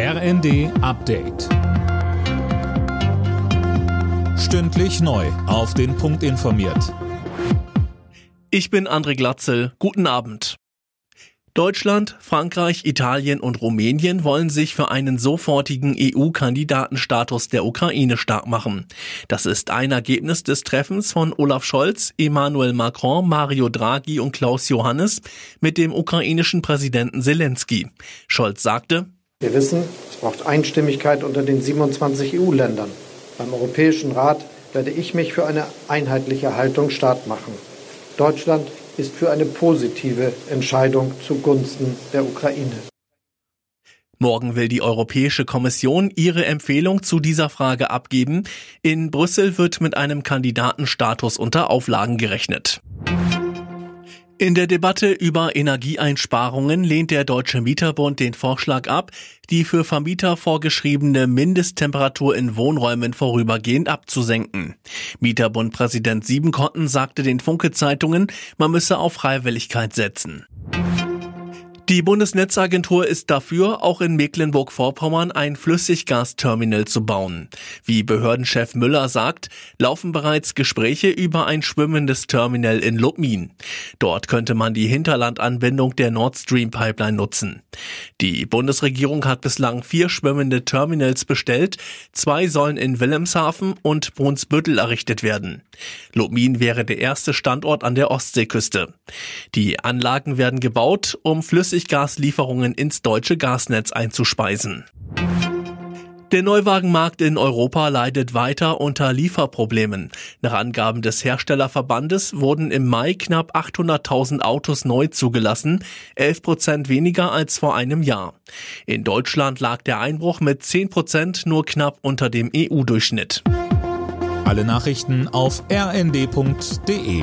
RND Update. Stündlich neu. Auf den Punkt informiert. Ich bin André Glatzel. Guten Abend. Deutschland, Frankreich, Italien und Rumänien wollen sich für einen sofortigen EU-Kandidatenstatus der Ukraine stark machen. Das ist ein Ergebnis des Treffens von Olaf Scholz, Emmanuel Macron, Mario Draghi und Klaus Johannes mit dem ukrainischen Präsidenten Zelensky. Scholz sagte, wir wissen, es braucht Einstimmigkeit unter den 27 EU-Ländern. Beim Europäischen Rat werde ich mich für eine einheitliche Haltung stark machen. Deutschland ist für eine positive Entscheidung zugunsten der Ukraine. Morgen will die Europäische Kommission ihre Empfehlung zu dieser Frage abgeben. In Brüssel wird mit einem Kandidatenstatus unter Auflagen gerechnet. In der Debatte über Energieeinsparungen lehnt der Deutsche Mieterbund den Vorschlag ab, die für Vermieter vorgeschriebene Mindesttemperatur in Wohnräumen vorübergehend abzusenken. Mieterbundpräsident Siebenkotten sagte den Funke Zeitungen, man müsse auf Freiwilligkeit setzen. Die Bundesnetzagentur ist dafür, auch in Mecklenburg-Vorpommern ein Flüssiggasterminal zu bauen. Wie Behördenchef Müller sagt, laufen bereits Gespräche über ein schwimmendes Terminal in Lubmin. Dort könnte man die Hinterlandanbindung der Nord Stream Pipeline nutzen. Die Bundesregierung hat bislang vier schwimmende Terminals bestellt. Zwei sollen in Wilhelmshaven und Brunsbüttel errichtet werden. Lubmin wäre der erste Standort an der Ostseeküste. Die Anlagen werden gebaut, um Flüssiggas Flüssiggaslieferungen ins deutsche Gasnetz einzuspeisen. Der Neuwagenmarkt in Europa leidet weiter unter Lieferproblemen. Nach Angaben des Herstellerverbandes wurden im Mai knapp 800.000 Autos neu zugelassen, 11 Prozent weniger als vor einem Jahr. In Deutschland lag der Einbruch mit 10 Prozent nur knapp unter dem EU-Durchschnitt. Alle Nachrichten auf rnd.de